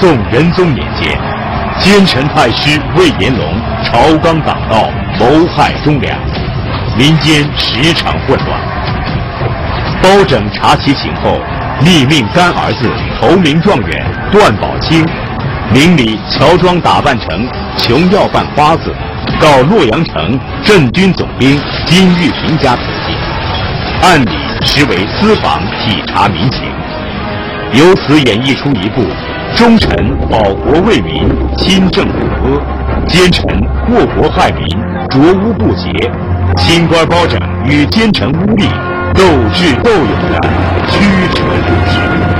宋仁宗年间，奸臣太师魏延龙朝纲党道，谋害忠良，民间时常混乱。包拯查其情后，立命干儿子头名状元段宝清，明里乔装打扮成穷要饭花子，告洛阳城镇军总兵金玉平家投进，暗里实为私访体察民情，由此演绎出一部。忠臣保国为民，亲政不阿；奸臣祸国害民，浊污不洁。清官包拯与奸臣污吏斗智斗勇的曲折故事。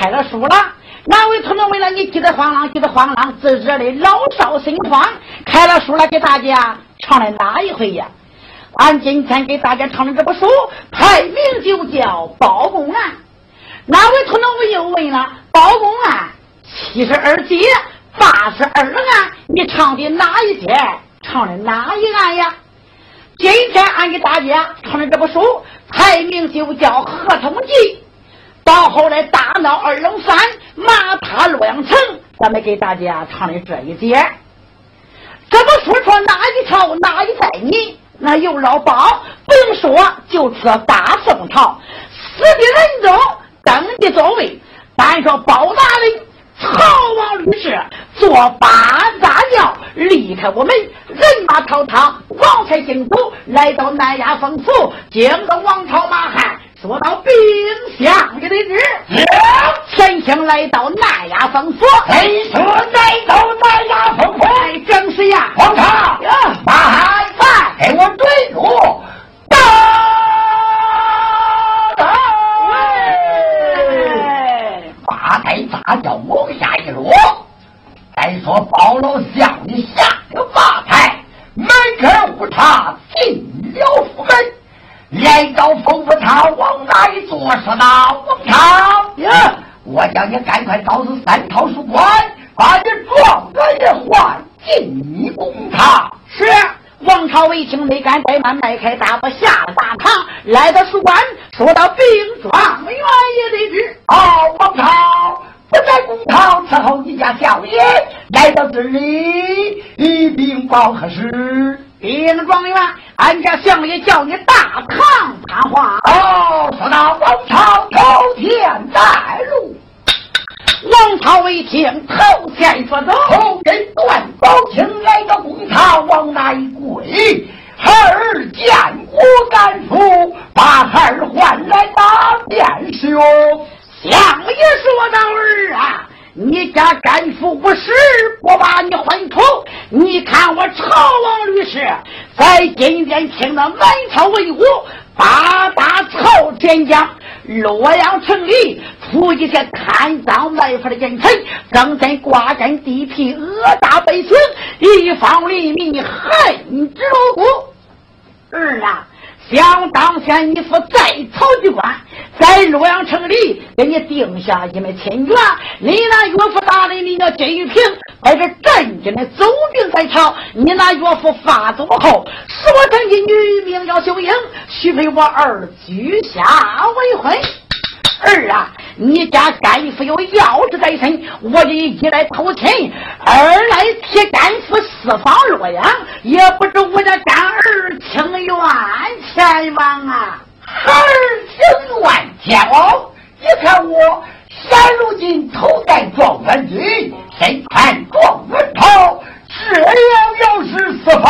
开了书了。哪位同志为了你急得慌啷，急得慌啷，自热的老少心慌，开了书了，给大家唱的哪一回呀？俺今天给大家唱的这部书，排名就叫《包公案》。哪位同志又问了？包公案七十二节，八十二案，你唱的哪一节？唱的哪一案呀？今天俺给大家唱的这部书，排名就叫《合同记》。到后来大到二龙山，马踏洛阳城，咱们给大家唱的这一节。怎么说说哪一朝哪一代你？那有老包，不用说，就出大宋朝，死的人中登的座位。单说包大人，曹王律师坐八大轿离开我们，人马滔滔，王才进府，来到南衙封府，惊动王朝马汉。说到兵相的日子，神仙来到南亚封府，谁说来到南衙封府？正是呀，皇上，马汉饭给我追路，到。八抬大轿往下一落，再说包老相的下了八抬，门口无他进了府门。来到风府塔，往哪里坐？说道：“王朝呀，我叫你赶快告诉三套书官，把你状元也换进你公堂。”是王朝一听，没敢怠慢，迈开大步下了大堂，来到书馆，说到兵状元也得知。哦，王朝不在公堂伺候你家小爷，来到这里，一禀报何事？兵状元，俺家相爷叫你大堂谈话。哦，说到王朝头天在路，王朝一听头天说走，后跟段宝清来到公堂，往那一跪，孩儿见我干父，把孩儿唤来打便是哟。相爷说道儿啊。你家干父不是不把你混出？你看我朝王律师在今天听到满朝文武八大朝天将洛阳城里出一些贪赃卖法的奸臣，正在瓜干地皮，恶打百姓，一方黎民恨之入骨。儿啊！想当先，你父在曹局官，在洛阳城里给你定下一枚亲眷。你那岳父大人你叫金玉平，在这镇军的总兵在朝。你那岳父发作后，所生一女名叫秀英，许配我儿居下为婚。儿啊，你家干父有要事在身，我这一来偷亲，二来替干父四方洛阳，也不知我家干儿情愿前往啊！儿情愿前往？你看我现如今头戴状元巾，身穿状元袍，这样要是四方，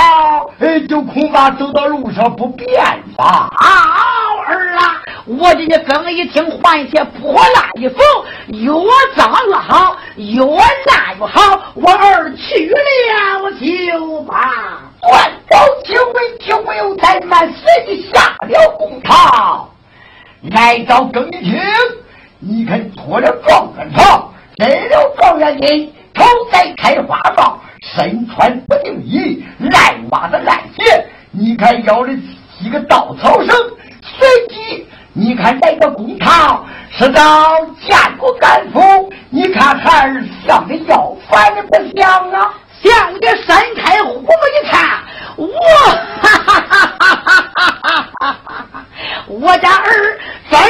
就恐怕走到路上不便吧？啊儿啊！我这你更一听，换些破烂衣服，越脏越好，越烂越好。我儿去了我就罢。万宝清为听没有怠慢，随即下了公堂，来到更衣厅。你看脱了状元袍，摘了状元巾，头戴开花帽，身穿不定衣，烂袜子烂鞋。你看腰里系个稻草绳，随即。你看这个公堂是到见过干父，你看孩儿像的要饭的不像啊？像个山开胡子一看，我哈哈哈哈哈哈哈！我家儿真来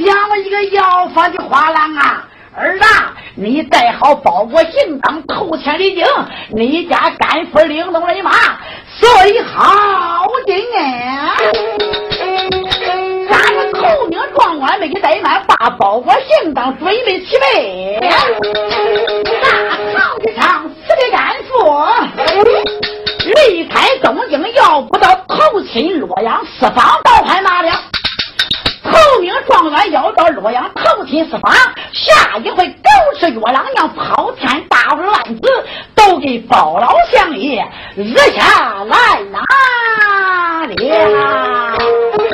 像了一个要饭的花郎啊！儿啊，你带好包裹行当，头千里经，你家干父领动人马，以好进啊！头名状元没给怠慢，把包裹行当准备齐备。大堂之上，四个干父离开东京，要不到投亲洛阳四方，倒还哪了？头名状元要到洛阳投亲四方，下一回狗吃月郎娘抛天大乱子，都给包老相爷惹下来哪里？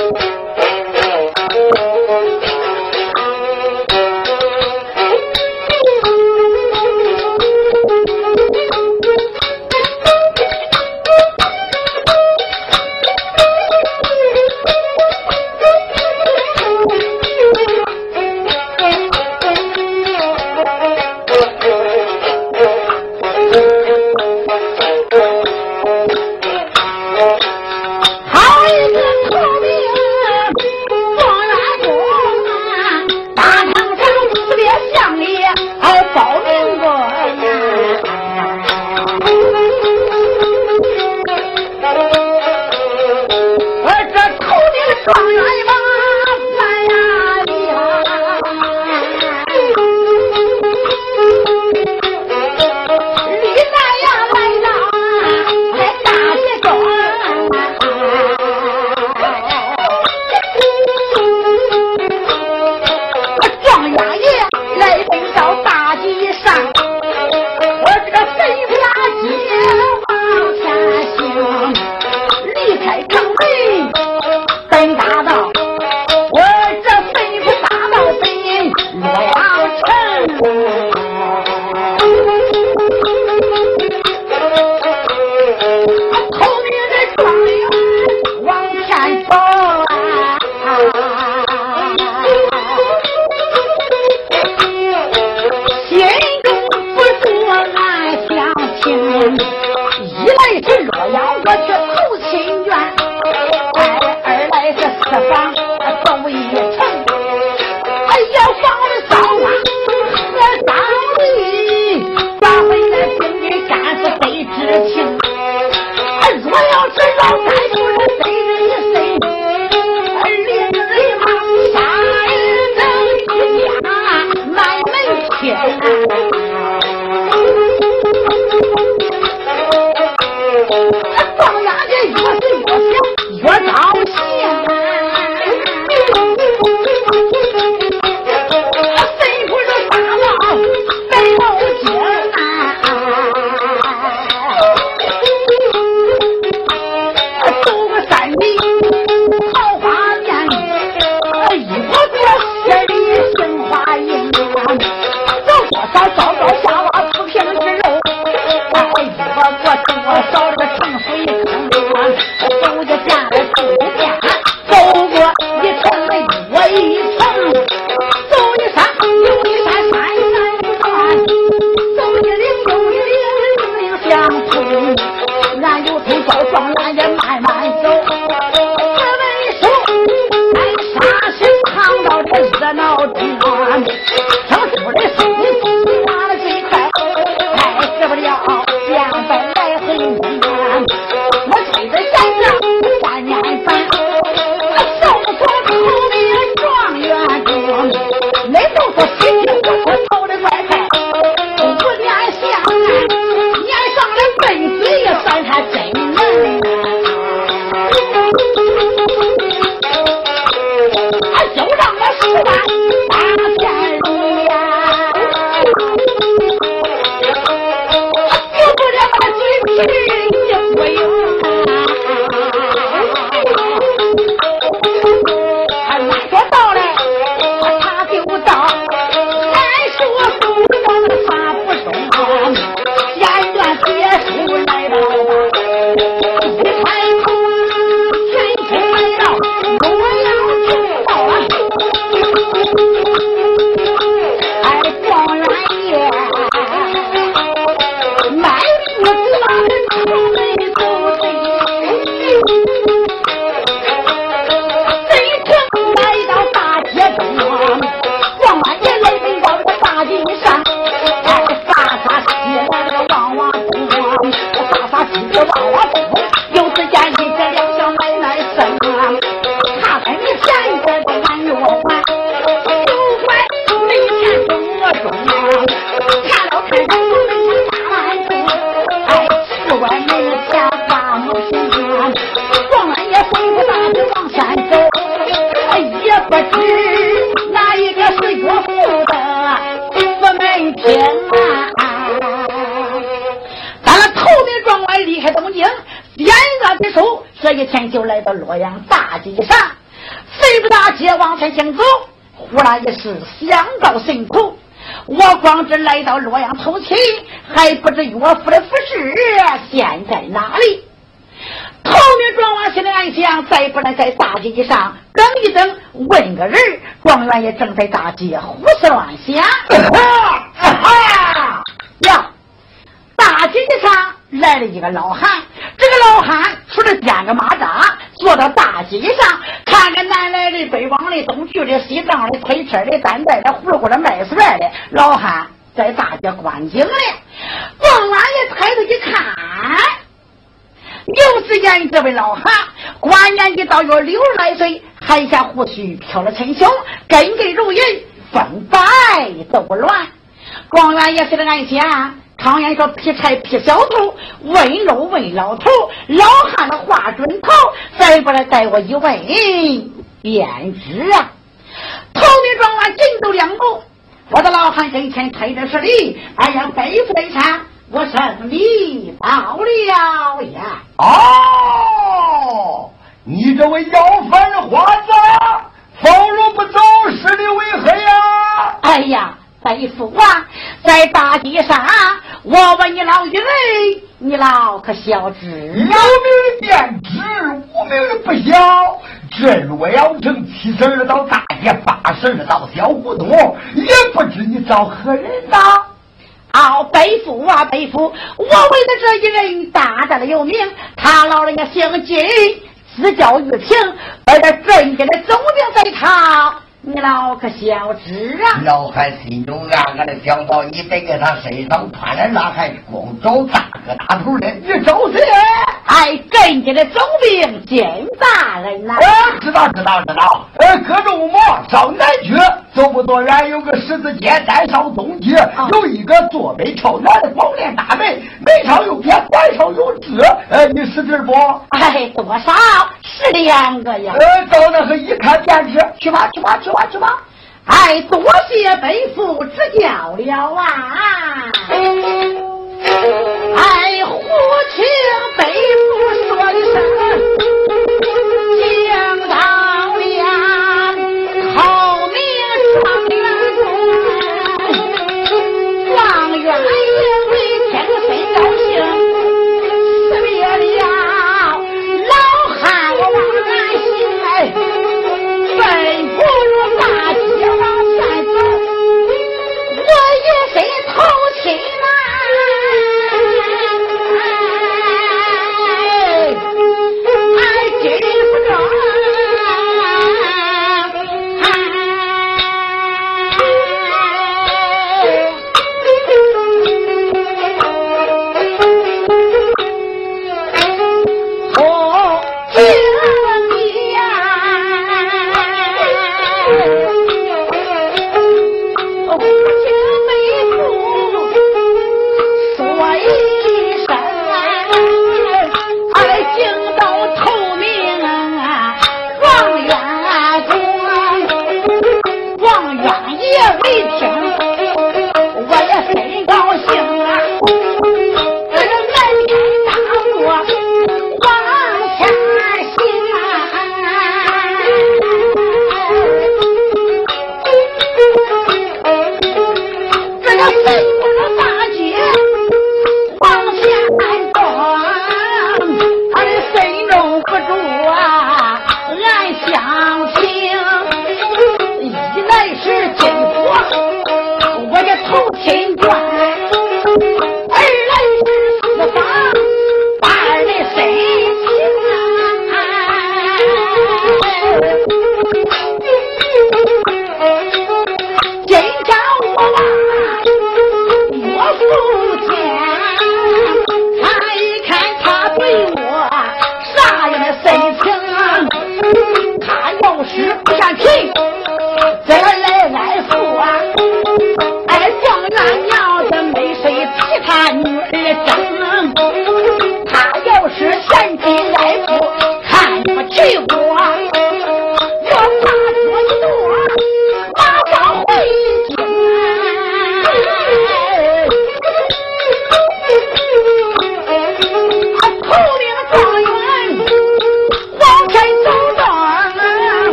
行走，忽然一时想到辛苦。我光知来到洛阳偷亲，还不知岳父的服饰现在哪里。头名状元心里暗想：再不能在大街上等一等，问个人。状元也正在大街胡思乱想。呀，大街上来了一个老汉，这个老汉出了颠个马扎，坐到大街上，看着南来的、北往的、东去的、西藏的、推车的、担袋的、葫芦的、卖蒜的，老汉在大街观景呢。状元爷抬头一看。又只见这位老汉，官年纪到约六十来岁，海下胡须飘了沉胸，根根如银，风摆都不乱。状元也是个暗想：常言说劈柴劈小头，问路问老头。老汉的话准头，再过来带我一问便知啊。头名状元进都两步，我的老汉跟前推的是礼，哎呀，背负一餐。我胜利到了呀！哦，你这位要饭的花子，放路不走，是你为何呀？哎呀，背负啊，在大街上，我问你老一人，你老可晓知？有名的便知，无名的不晓。这洛阳城七十二道大街，八十二道小胡同，也不知你找何人呐？哦，背负啊，背负！我为了这一人，大大的有名。他老人家姓金，字叫玉平，而这镇家的总兵在他。你老可晓知啊？老汉心中暗暗的想到：你得给他身上穿的那还光找大哥大头的，你找谁？哎，跟家的总兵金大人呐！哎，知道知道知道。哎，隔着五毛上南区，走不多远有个十字街，再上东去有一个坐北朝南的广殿大门，门上有匾，匾上有字。哎，你识字不？哎，多少是两个呀？哎，到那是一看便知。去吧，去吧，去。去去吧！哎，多谢背父指教了啊！哎，胡请背父说一声，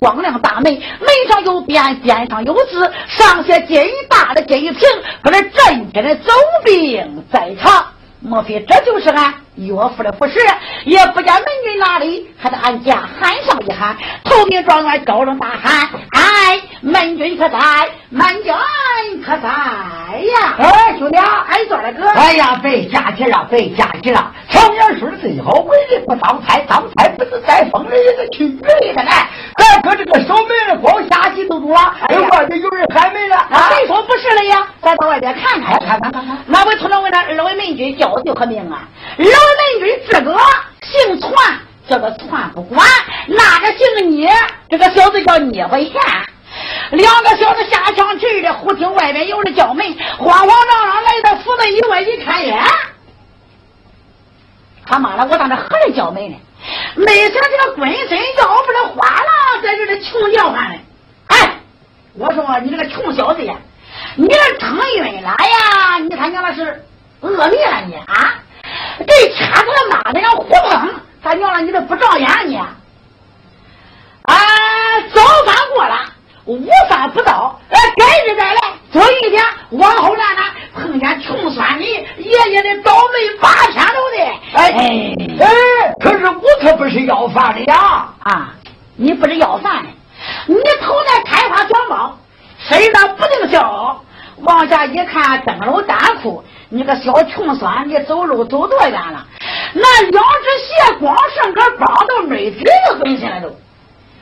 光亮大门，门上有匾，匾上有字，上写金大的金瓶，可是镇前的总兵在场。莫非这就是俺岳父的不是？也不见门军哪里，还得俺家喊上一喊。头名状元高声大喊：“哎，门军可在？门军可在呀？”哎，兄弟，哎，做了哥。哎呀，别下去了，别下去了。常言说的最好，为人不当差，当差不是在风里，是去雨里的来。咱搁这个守门的，光下棋都多了。哎，外边有人喊门了。谁说不是了呀？咱到外边看看，看看看看。那位村长问他二位邻居叫。我就可明啊，老邻居这个姓传，这个传不管；那个姓聂，这个小子叫聂不贤。两个小子下乡去的，忽听外边有人叫门，慌慌张张来到府子以外一看，呀，他妈的，我当这何人叫门呢？没想这个浑身要不的花了在这里穷叫唤呢。哎，我说你这个穷小子呀，你这撑晕了呀？你他娘的是！恶命了你啊！给掐出来骂的要胡碰，他娘了你这不长眼你！啊，早饭过了，午饭不到，哎，该日再来，多一天往后来呢，碰见穷酸的爷爷的倒霉八天都得。哎哎，可是我可不是要饭的呀！啊，你不是要饭的，你头戴开花小帽，身上不定小，往下一看，灯笼单裤。你个小穷酸，你走路走多远了？那两只鞋光剩个帮都没底子浑身了都。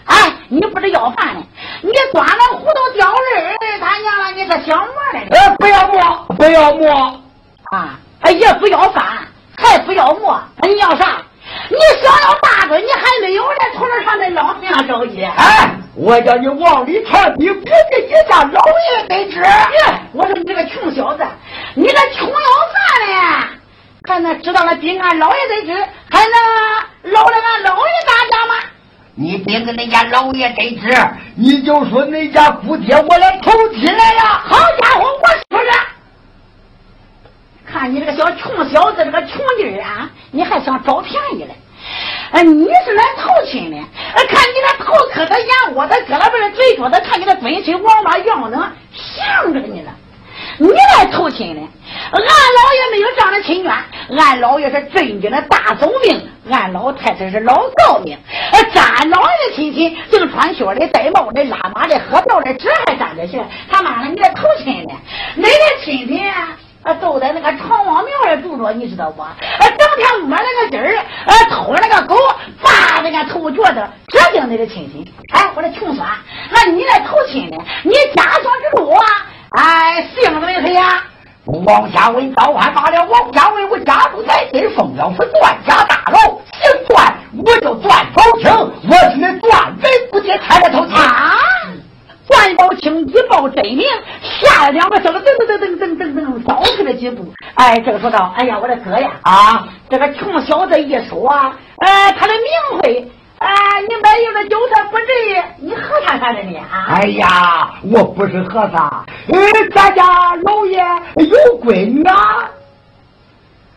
哎，你不是要饭的，你端了糊涂吊人他娘了，你个小馍嘞！哎，不要馍，不要馍啊！哎，也不要饭，还不要馍，你要啥？你想要大嘴，你还没有呢，从这上那老娘着急。哎，我叫你往里传，你别给一家老爷得知。我说你这个穷小子，你这穷要饭的，还能知道了比俺老爷得知，还能捞了俺老爷大家吗？你别跟恁家老爷得知，你就说恁家姑爹我来投亲来了。好家伙，我说。看你这个小穷小子，这个穷劲儿啊，你还想找便宜嘞？哎，你是来投亲的？哎，看你那头磕的眼窝的，搁那边嘴角的，看你那蹲身王八样子，像着你了。你来投亲的？俺老爷没有这样的亲眷，俺老爷是镇军的大总兵，俺老太太是老高命。呃，咱老爷的亲戚净穿靴的、戴帽的、拉马的、喝吊的，这还沾着些？他妈的，你来投亲的？你的亲戚？啊，都在那个长王庙里住着，你知道不？啊，整天摸那个鸡儿，啊，偷那个狗，扒那个头脚的，这叫你的亲戚。哎，我的穷酸，那你来投亲的，你家乡之路啊？哎，姓什么谁呀？王家卫早晚罢了。王家卫，我家住在地凤阳府段家大楼，姓段，我叫段宝清，我是那段北不接开的头啊。段宝清一报真名，吓了两个小子，噔噔噔噔噔噔噔，倒退了几步。哎，这个说道：“哎呀，我的哥呀，啊，这个穷小子一说，呃，他的名讳，啊，你买一个韭菜不至于，你和尚啥的呢？啊？哎呀，我不是和尚，呃，咱家老爷有闺女啊，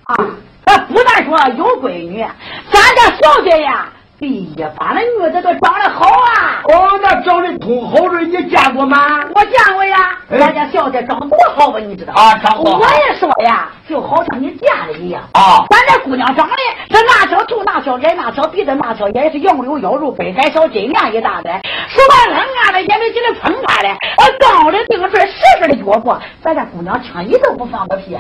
啊，他不但说有闺女，咱家小姐呀。”哎呀，把那女的都长得好啊！哦，那长得通好的，你见过吗？我见过呀，咱家小姐长多好吧？你知道啊？长多。我也说呀，就好像你见了一样啊。咱这姑娘长得这那小头那小脸那小鼻子那小眼是杨柳腰肉背杆小金链一大袋，说话冷啊的也没觉得喷发的，呃，高的顶出来实实的脚步，咱家姑娘轻一都不放个屁。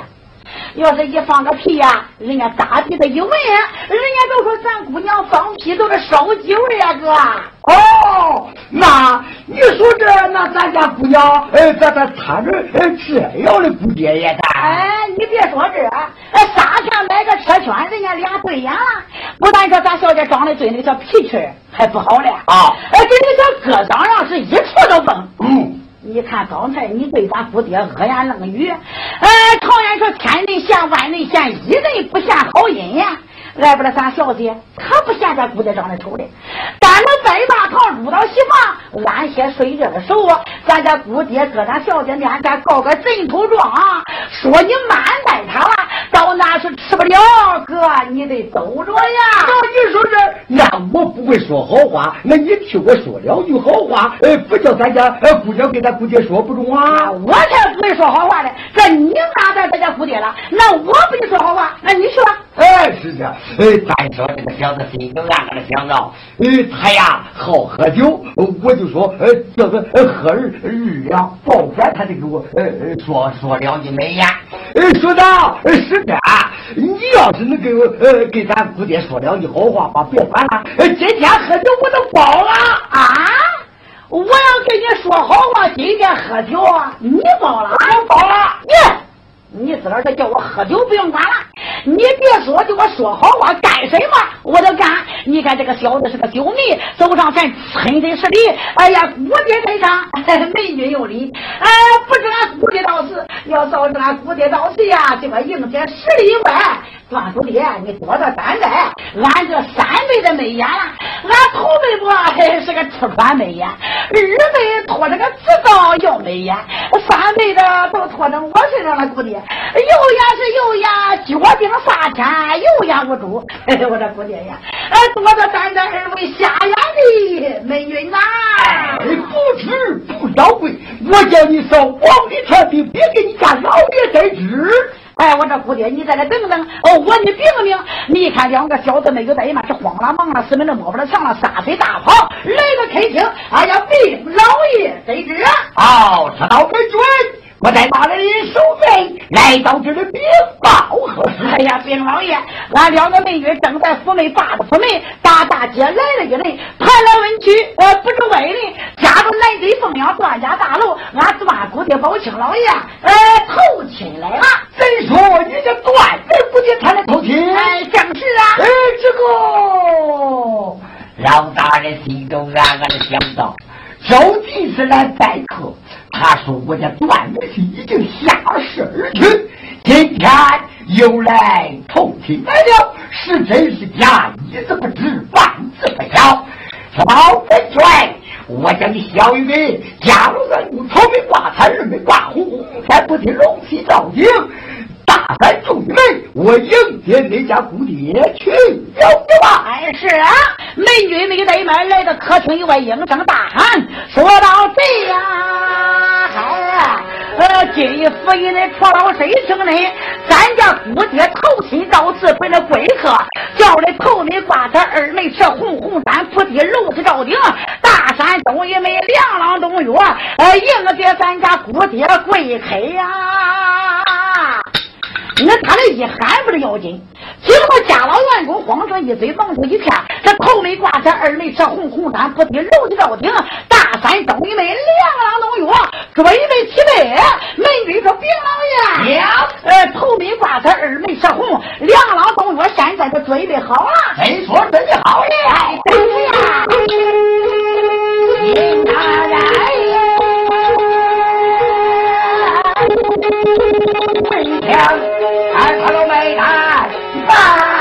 要是一放个屁呀，人家大鼻子一闻，人家都说咱姑娘放屁都是烧酒味呀，哥。哦，那你说这，那咱家姑娘，哎，咱咱穿着这样的姑爹也干。哎，你别说这，哎，三天买个车圈，人家俩对眼了。不但说咱小姐长得对，那个小脾气还不好嘞。啊，哎，跟那小哥长上是一处都崩。嗯。你看刚才你对咱姑爹恶言冷语，呃，常言说千人嫌万人嫌，一人不嫌好人呀。来不了咱小姐，可不嫌咱姑爹长得丑嘞。咱们拜大堂入到西房，安歇睡觉的时候，咱家姑爹搁咱小姐面前告个枕头状，说你慢待他了，到那那是吃不了，哥，你得走着呀。你说这，那我不会说好话，那你替我说两句好话，呃，不叫咱家呃姑娘给咱姑爹说不中啊？我才不会说好话呢。这你哪在咱家姑爹了？那我不说好话，那你去吧。哎，是的，哎，咱说这个小子心中暗暗的想着，呃，他呀好喝酒，我就说，呃，这个喝日日两，抱饭他得给我，呃，说说两句美言。呃，说的是的，你要是能给我，呃，给咱姑爹说两句好话吧，别管了。今天喝酒我都包了啊！我要跟你说好话，今天喝酒啊你包了，我包了，你。你自个儿叫我喝酒不用管了，你别说，就我说好话干什么我都干。你看这个小子是个酒迷，走上前亲的是礼，哎呀，姑爹在上，美女有礼。哎，不知俺姑爹到时，要找着俺姑爹到时呀，就个迎接十里外。庄主爹，你多多担待，俺这三辈的美颜了，俺头辈不还是个吃穿美颜，二辈拖着个执照要美颜，三辈的都拖着我身上了，姑爹，有眼是有眼，脚顶撒钱，有眼无珠，我这姑爹呀，哎，多多担待二位瞎眼的美女呐，不吃不要贵，我叫你上王里天地，别给你家老爷在知。哎，我这姑爹，你在这等等。哦，我你禀个名。你看两个小子没有在嘛，是慌了忙了，四门都摸不着墙了，撒腿大跑来到客厅。哎呀，毕老爷得知。哦，知道没准。我在大人的守备来到这里禀报？哎呀，禀老爷，俺两个美女正在府内把着府门，大大街来了一人，盘来问去，呃，不知外人，家中来对凤阳段家大楼，俺段姑爹宝清老爷，呃，投亲来。了。怎说你这段人姑爹他来。投亲？哎，正是啊。哎，这个老大人心中暗暗的想到，究竟是来。拜客。他说：“我家段子是已经下世而去，今天又来投亲来了，是真是假，一字不知，半字不晓。老本帅，我叫你小玉梅，家路上有草莓挂彩，日没挂红红，天不听龙旗照顶。大山众美，我迎接你家姑爹去了吧。哎，是啊，美女美得们来到客厅以外，应声大喊，说到这呀，呃，今日府尹的错老谁听呢？咱家姑爹头亲到此，本来贵客，叫的头里挂他，二没吃红红毡，铺地楼子照顶，大山东一枚两郎东月，呃，迎接咱家姑爹贵客呀。那他这一喊不是要紧，结果家老员工慌成一嘴，忙成一片。这头没挂彩，二没吃红红山，不低楼的照顶。大山东一枚两郎东月，准备齐备。门军说：“禀老爷，呃，头没挂彩，二没吃红，两郎东月现在都准备好了。真说真的好了？对呀，金大人。”问枪，看他都没打，打。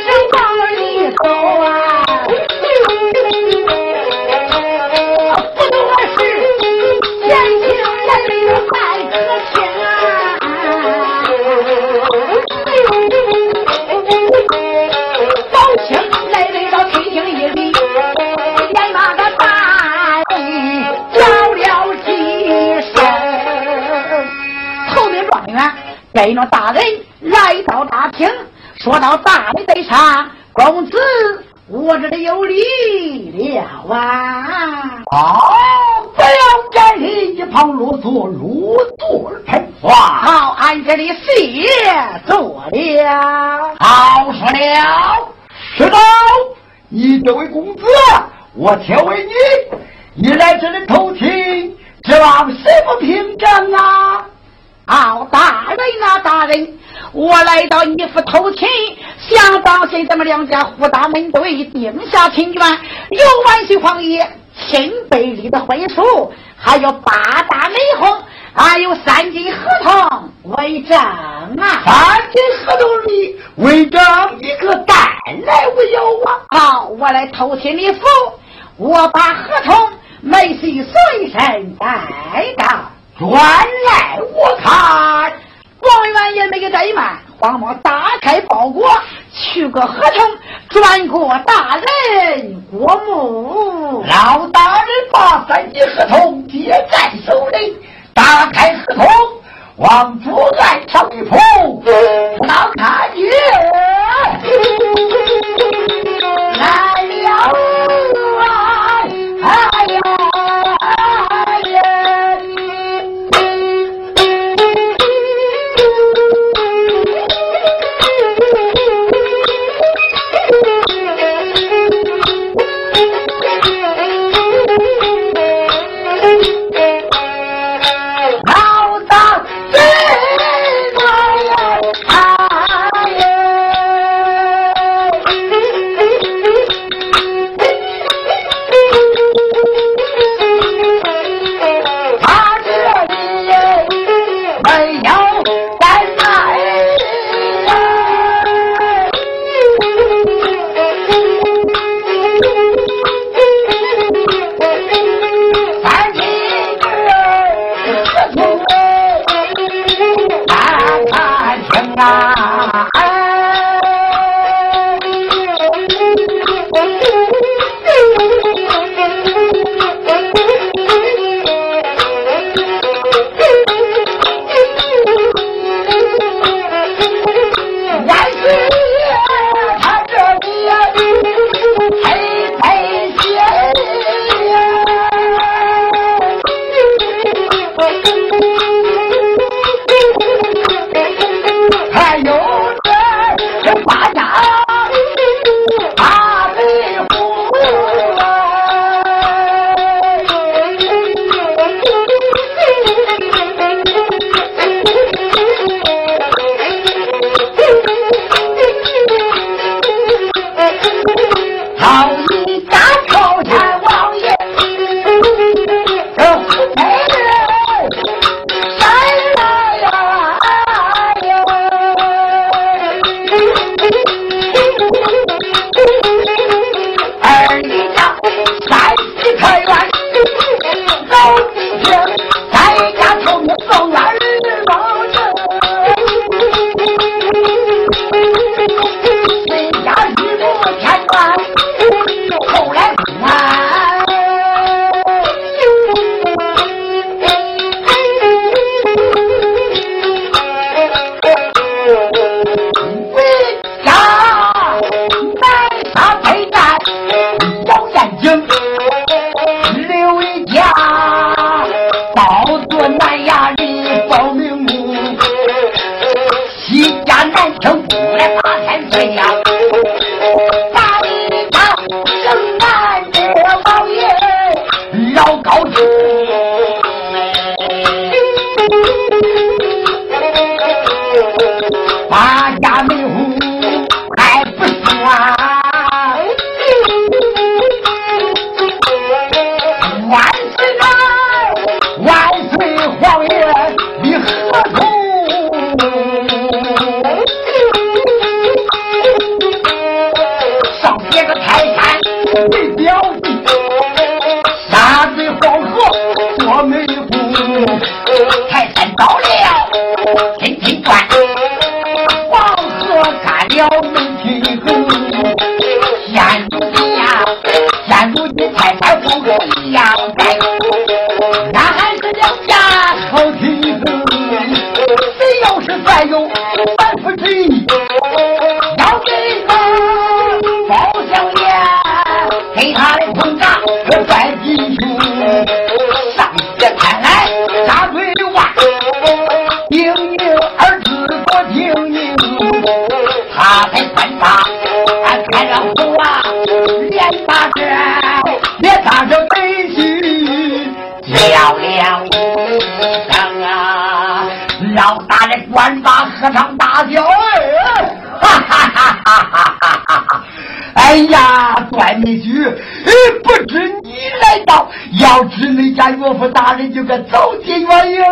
到大门对上公子我这里有礼了啊。哦不要在一旁啰嗦如家胡大门对定下亲眷，有万岁皇爷亲百里的婚书，还有八大媒红，还有三斤合同为证啊！三斤合同里为证一个蛋来无有啊！好，我来偷听你福，我把。三级合同，接在手里，打开合同，往左。你家岳父大人就该走进元营，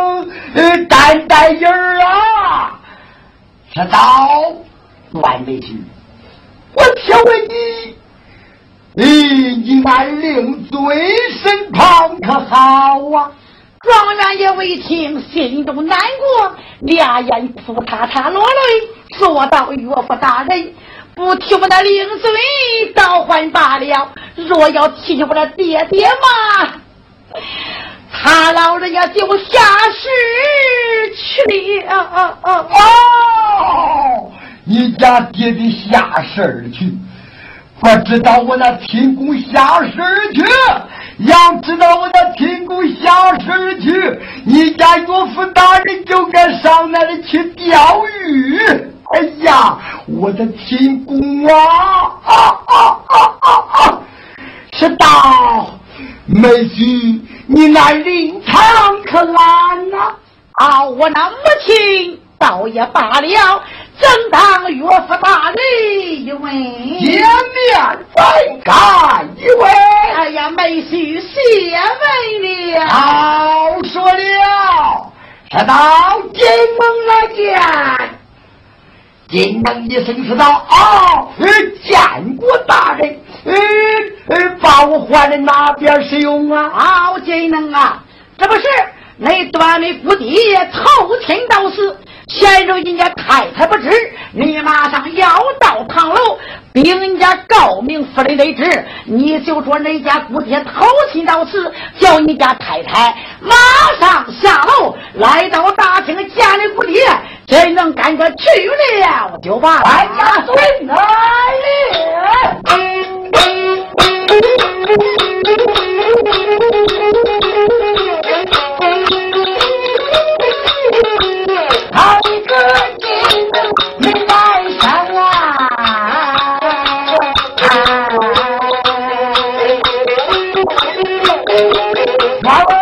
呃，担担影儿啊！知道，段美菊，我且问你，你，你那令尊身旁可好啊？状元也未听，心中难过，两眼哭嚓嚓落泪，说道：“岳父大人，不提我那令尊，倒还罢了；若要提起我的爹爹嘛，老人家就下世去了。哦，你家爹爹下世去。不知道我那亲公下世去，要知道我那亲公下世去，你家岳父大人就该上那里去钓鱼。哎呀，我的亲公啊！啊啊啊啊啊！是道，妹婿，你那灵堂可安呐？啊，我那母亲倒也罢了。正当岳父大人一位，见面再干一位。哎呀，妹婿谢问了。好说了，直到金门来见。金门一声说道：“啊，见过大人。嗯嗯，把我换在哪边使用啊？啊，金能啊，这不是那端的府邸偷听到是。”现如今家太太不知，你马上要到堂楼，禀人家告明夫人得知，你就说那家姑爹偷亲到此，叫你家太太马上下楼，来到大厅见了姑爹，真能赶着去了，就把俺家孙来 老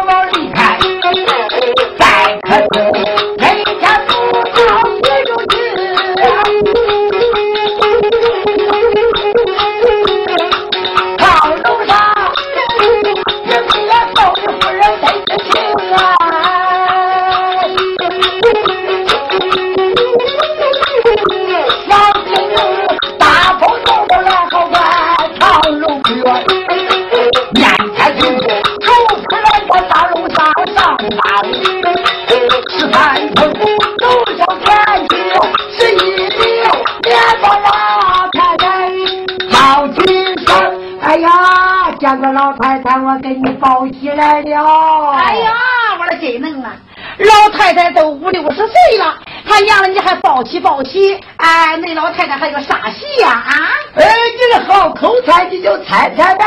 你报喜来了！哎呀，我的真能啊！老太太都五六十岁了，他娘了你还抱喜抱喜！哎，那老太太还有啥戏呀？啊！哎，你这好口才，你就猜猜呗！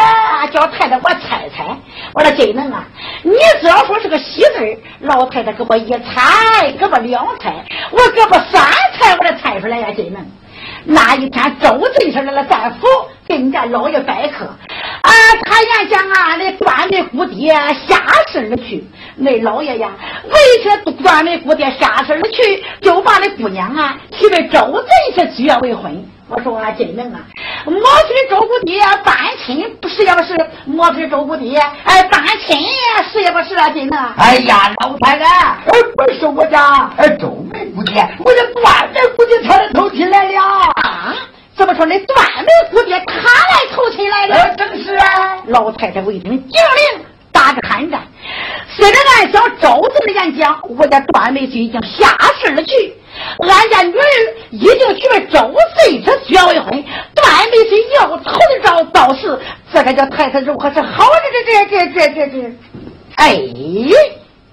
叫太太我猜猜，我说真能啊！你只要说是个喜字老太太给我一猜，给我两猜，我给我三猜，我才猜出来呀！真能。那一天周进士来了，在府给你家老爷拜客。啊，他原想啊，那端门姑爹下世了去。那老爷呀，为这端门姑爹下世了去，就把那姑娘啊娶为周进士结为婚。我说啊，真能啊！莫非周姑爹单亲不是也不是？莫非周姑爹哎单亲是也不是啊？真能！哎呀，老太太，哎，不是我家哎周门姑爹，我这端门姑爹才偷亲来了。啊！怎么说那段梅姑爹他来投亲来了？正是啊。老太太一听，精灵打着寒战。虽然俺想招子的演讲，我家段梅君已经下世了去，俺家女儿已经娶了周岁这薛未婚，段梅君要头的招到时，这个叫太太如何是好？这这这这这这，哎，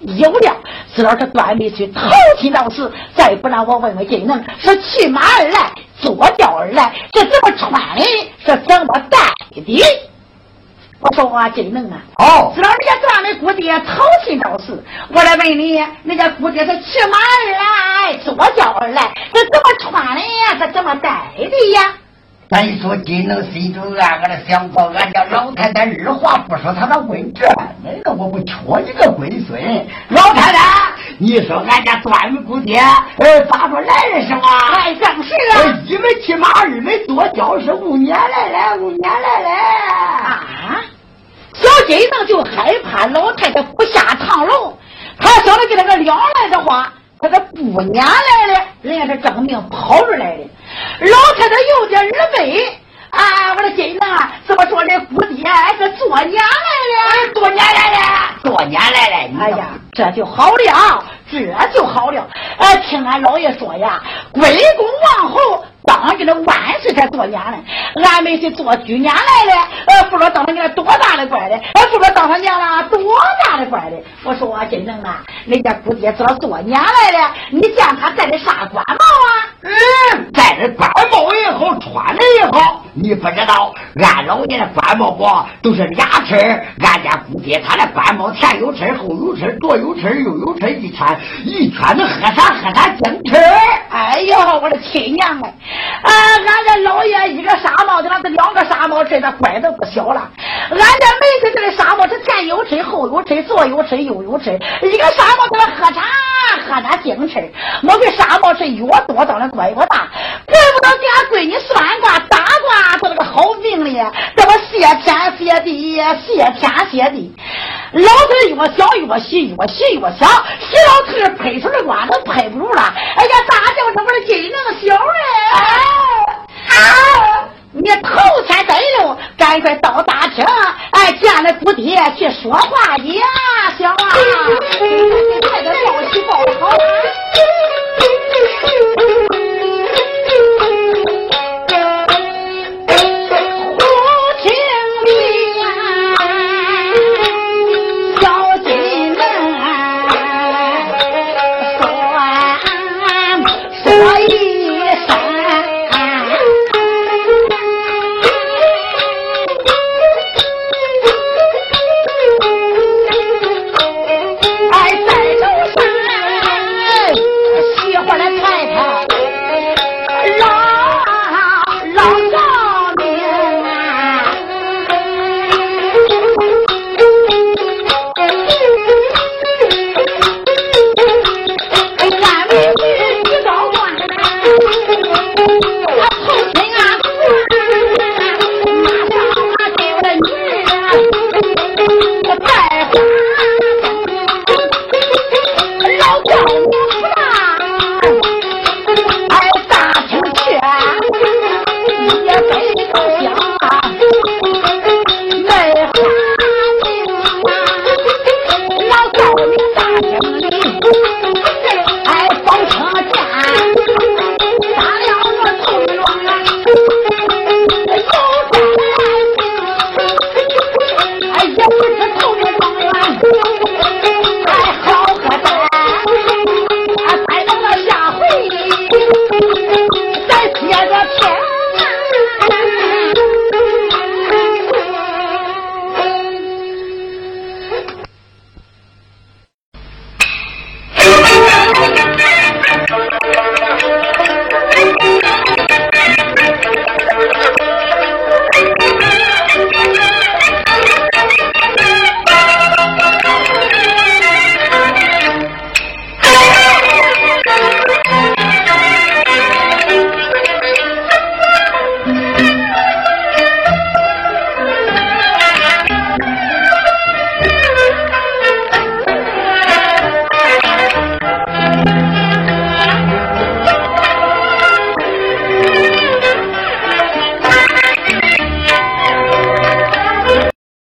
有了，知道这段梅婿投亲到时，再不让我问问金能是骑马而来，坐轿而来，这怎么穿的，是怎么戴的？我说啊，金能啊，哦，知道人家段的姑爹淘气到时，我来问你，人家姑爹是骑马而来，坐轿而来，这怎么穿的呀？这怎么戴的呀？咱说金能心中暗暗的想过，俺家老太太二话不说，她那问这，那个我不缺你个龟孙。老太太，你说俺家段子姑爹，呃，咋说来的是吗？哎，正是啊。一没骑马，二没坐轿，是五年来了，五年来了。啊！小金能就害怕老太太不下堂楼，他晓得给他个两来的话，他这不撵来了，人家是正命跑出来的。老太太有点耳背啊！我的金能啊，怎么说这姑爹是做年来了？多年来了，多年来了。哎呀，这就好了，这就好了。哎，听俺老爷说呀，归公王侯。当给那万岁才做娘嘞，俺们是做居年来了，呃，不知道当他娘多大的官嘞，呃，不知道当他娘了多大的官嘞。我说啊，金能啊，人家姑爹知道做娘来了，你见他干的啥官帽啊？嗯，戴的官帽也好，穿的也好。你不知道，俺老爷的官帽不都是俩齿俺家爹他的官帽前有齿，后有齿，左有齿，右有齿，一圈一圈的喝啥喝啥精齿。哎呦，我的亲娘哎！啊，俺家老爷一个纱帽的，那是两个纱帽，这的官都不小了。俺家每次这个纱帽是前有吹，后有吹，左有吹，右有吹，一个纱帽在那喝茶，喝那精吃。莫非纱帽是越多，长得乖越大？怪不得给俺闺女算卦打卦，做了个好命哩。这么谢天谢地，谢天谢地。老头越小越细越细越小洗老头拍出的瓜都拍不住了哎呀大叫什么的真能小嘞？啊？你头才得了赶快到大厅哎见了姑爹去说话去小啊。你快点报喜去报仇